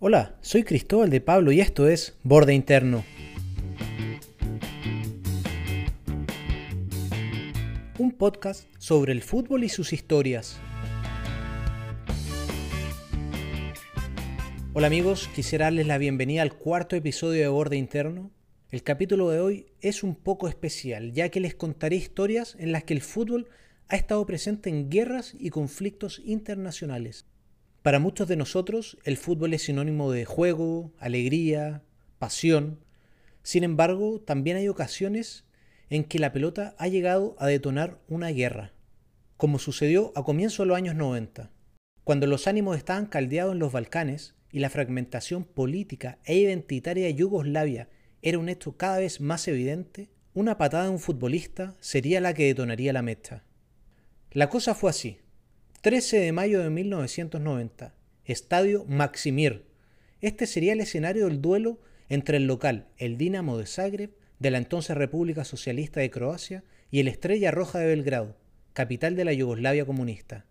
Hola, soy Cristóbal de Pablo y esto es Borde Interno. Un podcast sobre el fútbol y sus historias. Hola amigos, quisiera darles la bienvenida al cuarto episodio de Borde Interno. El capítulo de hoy es un poco especial, ya que les contaré historias en las que el fútbol ha estado presente en guerras y conflictos internacionales. Para muchos de nosotros, el fútbol es sinónimo de juego, alegría, pasión. Sin embargo, también hay ocasiones en que la pelota ha llegado a detonar una guerra, como sucedió a comienzos de los años 90, cuando los ánimos estaban caldeados en los Balcanes y la fragmentación política e identitaria de Yugoslavia era un hecho cada vez más evidente, una patada de un futbolista sería la que detonaría la mecha. La cosa fue así. 13 de mayo de 1990, Estadio Maximir. Este sería el escenario del duelo entre el local, el Dinamo de Zagreb, de la entonces República Socialista de Croacia, y el Estrella Roja de Belgrado, capital de la Yugoslavia comunista.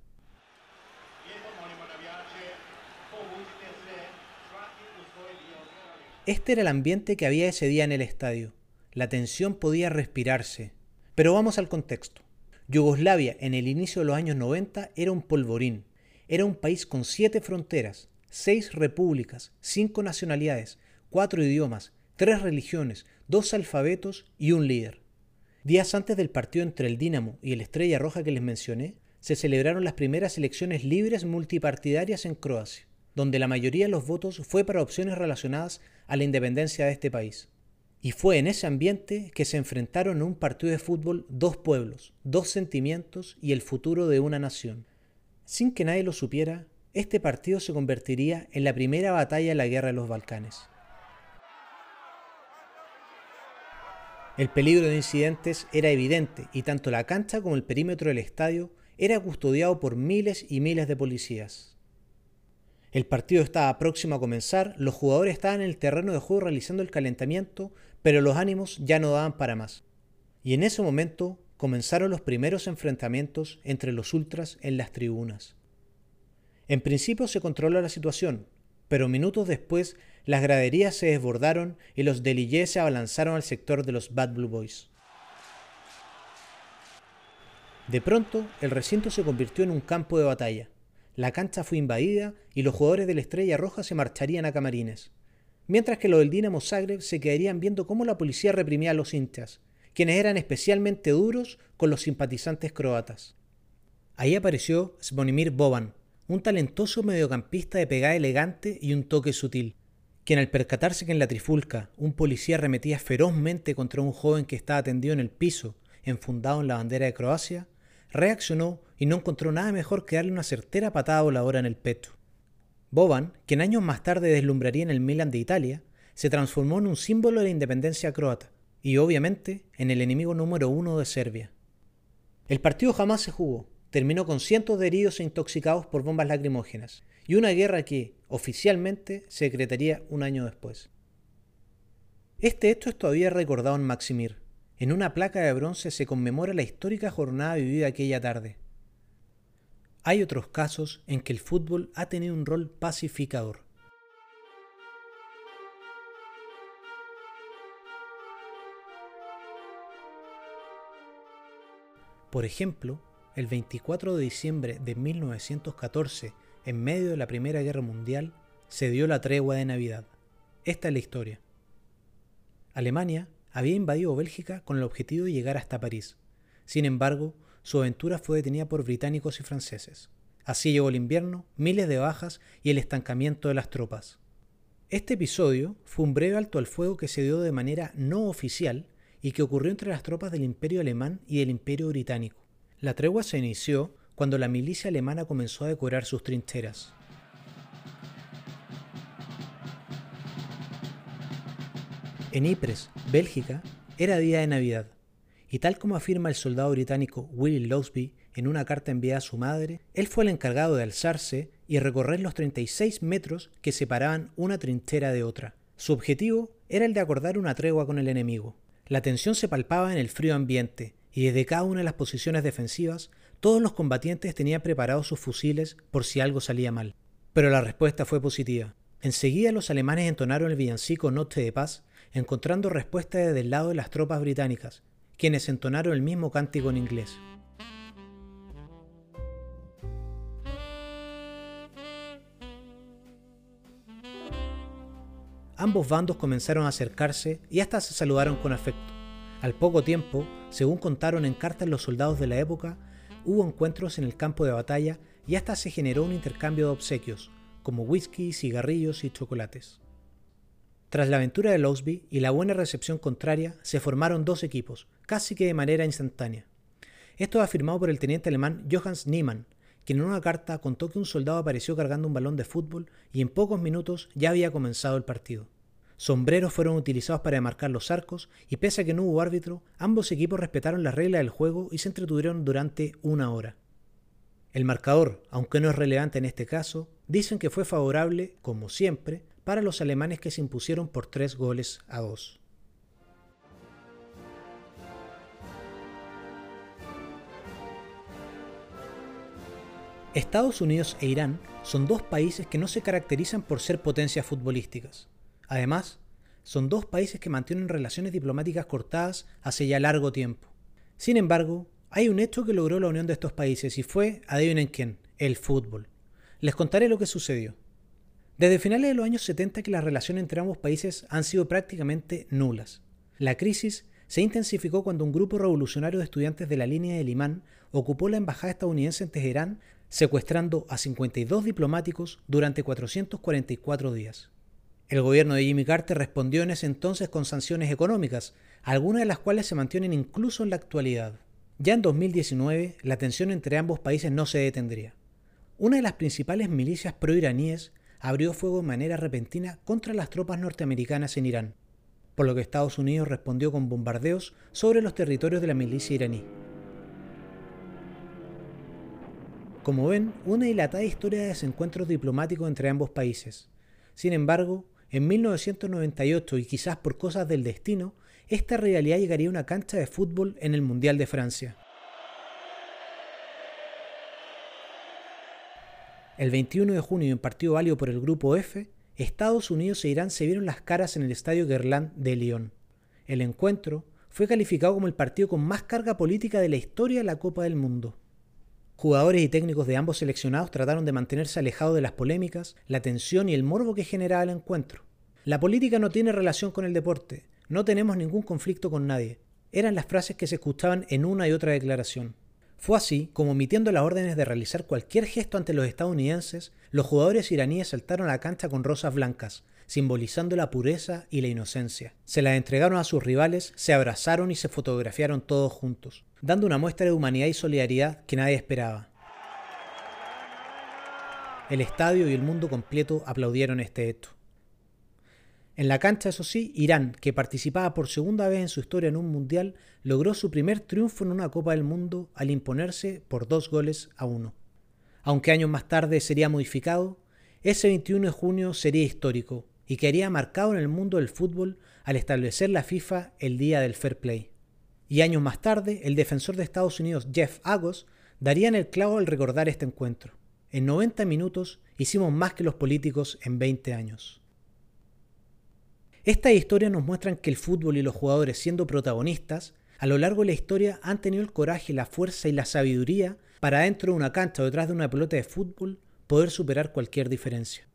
Este era el ambiente que había ese día en el estadio. La tensión podía respirarse. Pero vamos al contexto. Yugoslavia en el inicio de los años 90 era un polvorín. Era un país con siete fronteras, seis repúblicas, cinco nacionalidades, cuatro idiomas, tres religiones, dos alfabetos y un líder. Días antes del partido entre el Dinamo y el Estrella Roja que les mencioné, se celebraron las primeras elecciones libres multipartidarias en Croacia, donde la mayoría de los votos fue para opciones relacionadas a la independencia de este país. Y fue en ese ambiente que se enfrentaron en un partido de fútbol dos pueblos, dos sentimientos y el futuro de una nación. Sin que nadie lo supiera, este partido se convertiría en la primera batalla de la Guerra de los Balcanes. El peligro de incidentes era evidente y tanto la cancha como el perímetro del estadio era custodiado por miles y miles de policías. El partido estaba próximo a comenzar, los jugadores estaban en el terreno de juego realizando el calentamiento, pero los ánimos ya no daban para más. Y en ese momento comenzaron los primeros enfrentamientos entre los ultras en las tribunas. En principio se controló la situación, pero minutos después las graderías se desbordaron y los delillés se abalanzaron al sector de los Bad Blue Boys. De pronto, el recinto se convirtió en un campo de batalla la cancha fue invadida y los jugadores de la Estrella Roja se marcharían a camarines, mientras que los del Dinamo Zagreb se quedarían viendo cómo la policía reprimía a los hinchas, quienes eran especialmente duros con los simpatizantes croatas. Ahí apareció Zvonimir Boban, un talentoso mediocampista de pegada elegante y un toque sutil, quien al percatarse que en la trifulca un policía arremetía ferozmente contra un joven que estaba tendido en el piso, enfundado en la bandera de Croacia, reaccionó y no encontró nada mejor que darle una certera patada voladora en el pecho. Boban, quien años más tarde deslumbraría en el Milan de Italia, se transformó en un símbolo de la independencia croata y obviamente en el enemigo número uno de Serbia. El partido jamás se jugó, terminó con cientos de heridos e intoxicados por bombas lacrimógenas y una guerra que, oficialmente, se decretaría un año después. Este hecho es todavía recordado en Maximir, en una placa de bronce se conmemora la histórica jornada vivida aquella tarde. Hay otros casos en que el fútbol ha tenido un rol pacificador. Por ejemplo, el 24 de diciembre de 1914, en medio de la Primera Guerra Mundial, se dio la tregua de Navidad. Esta es la historia. Alemania había invadido Bélgica con el objetivo de llegar hasta París. Sin embargo, su aventura fue detenida por británicos y franceses. Así llegó el invierno, miles de bajas y el estancamiento de las tropas. Este episodio fue un breve alto al fuego que se dio de manera no oficial y que ocurrió entre las tropas del Imperio alemán y del Imperio británico. La tregua se inició cuando la milicia alemana comenzó a decorar sus trincheras. En Ypres, Bélgica, era día de Navidad, y tal como afirma el soldado británico Willie Losby en una carta enviada a su madre, él fue el encargado de alzarse y recorrer los 36 metros que separaban una trinchera de otra. Su objetivo era el de acordar una tregua con el enemigo. La tensión se palpaba en el frío ambiente, y desde cada una de las posiciones defensivas, todos los combatientes tenían preparados sus fusiles por si algo salía mal. Pero la respuesta fue positiva. Enseguida los alemanes entonaron el villancico Noche de Paz, encontrando respuesta desde el lado de las tropas británicas, quienes entonaron el mismo cántico en inglés. Ambos bandos comenzaron a acercarse y hasta se saludaron con afecto. Al poco tiempo, según contaron en cartas los soldados de la época, hubo encuentros en el campo de batalla y hasta se generó un intercambio de obsequios, como whisky, cigarrillos y chocolates. Tras la aventura de Losby y la buena recepción contraria, se formaron dos equipos, casi que de manera instantánea. Esto afirmado por el teniente alemán Johannes Niemann, quien en una carta contó que un soldado apareció cargando un balón de fútbol y en pocos minutos ya había comenzado el partido. Sombreros fueron utilizados para demarcar los arcos y pese a que no hubo árbitro, ambos equipos respetaron las reglas del juego y se entretuvieron durante una hora. El marcador, aunque no es relevante en este caso, dicen que fue favorable, como siempre, para los alemanes que se impusieron por tres goles a dos. Estados Unidos e Irán son dos países que no se caracterizan por ser potencias futbolísticas. Además, son dos países que mantienen relaciones diplomáticas cortadas hace ya largo tiempo. Sin embargo, hay un hecho que logró la unión de estos países y fue, adivinen quién, el fútbol. Les contaré lo que sucedió. Desde finales de los años 70 que las relaciones entre ambos países han sido prácticamente nulas. La crisis se intensificó cuando un grupo revolucionario de estudiantes de la línea del imán ocupó la embajada estadounidense en Teherán secuestrando a 52 diplomáticos durante 444 días. El gobierno de Jimmy Carter respondió en ese entonces con sanciones económicas, algunas de las cuales se mantienen incluso en la actualidad. Ya en 2019, la tensión entre ambos países no se detendría. Una de las principales milicias proiraníes abrió fuego de manera repentina contra las tropas norteamericanas en Irán, por lo que Estados Unidos respondió con bombardeos sobre los territorios de la milicia iraní. Como ven, una dilatada historia de desencuentros diplomáticos entre ambos países. Sin embargo, en 1998, y quizás por cosas del destino, esta realidad llegaría a una cancha de fútbol en el Mundial de Francia. El 21 de junio, en partido válido por el Grupo F, Estados Unidos e Irán se vieron las caras en el Estadio Guerlain de Lyon. El encuentro fue calificado como el partido con más carga política de la historia de la Copa del Mundo. Jugadores y técnicos de ambos seleccionados trataron de mantenerse alejados de las polémicas, la tensión y el morbo que generaba el encuentro. La política no tiene relación con el deporte, no tenemos ningún conflicto con nadie. Eran las frases que se escuchaban en una y otra declaración. Fue así como emitiendo las órdenes de realizar cualquier gesto ante los estadounidenses, los jugadores iraníes saltaron a la cancha con rosas blancas, simbolizando la pureza y la inocencia. Se las entregaron a sus rivales, se abrazaron y se fotografiaron todos juntos, dando una muestra de humanidad y solidaridad que nadie esperaba. El estadio y el mundo completo aplaudieron este hecho. En la cancha, eso sí, Irán, que participaba por segunda vez en su historia en un mundial, logró su primer triunfo en una Copa del Mundo al imponerse por dos goles a uno. Aunque años más tarde sería modificado, ese 21 de junio sería histórico, y quedaría marcado en el mundo del fútbol al establecer la FIFA el Día del Fair Play. Y años más tarde, el defensor de Estados Unidos Jeff Agos daría en el clavo al recordar este encuentro. En 90 minutos hicimos más que los políticos en 20 años. Estas historias nos muestran que el fútbol y los jugadores siendo protagonistas, a lo largo de la historia han tenido el coraje, la fuerza y la sabiduría para dentro de una cancha o detrás de una pelota de fútbol poder superar cualquier diferencia.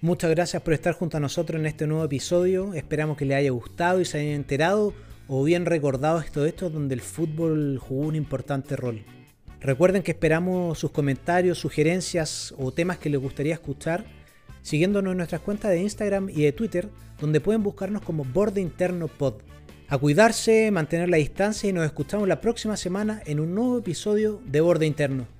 Muchas gracias por estar junto a nosotros en este nuevo episodio. Esperamos que les haya gustado y se hayan enterado o bien recordado esto de esto donde el fútbol jugó un importante rol. Recuerden que esperamos sus comentarios, sugerencias o temas que les gustaría escuchar siguiéndonos en nuestras cuentas de Instagram y de Twitter, donde pueden buscarnos como Borde Interno Pod. A cuidarse, mantener la distancia y nos escuchamos la próxima semana en un nuevo episodio de Borde Interno.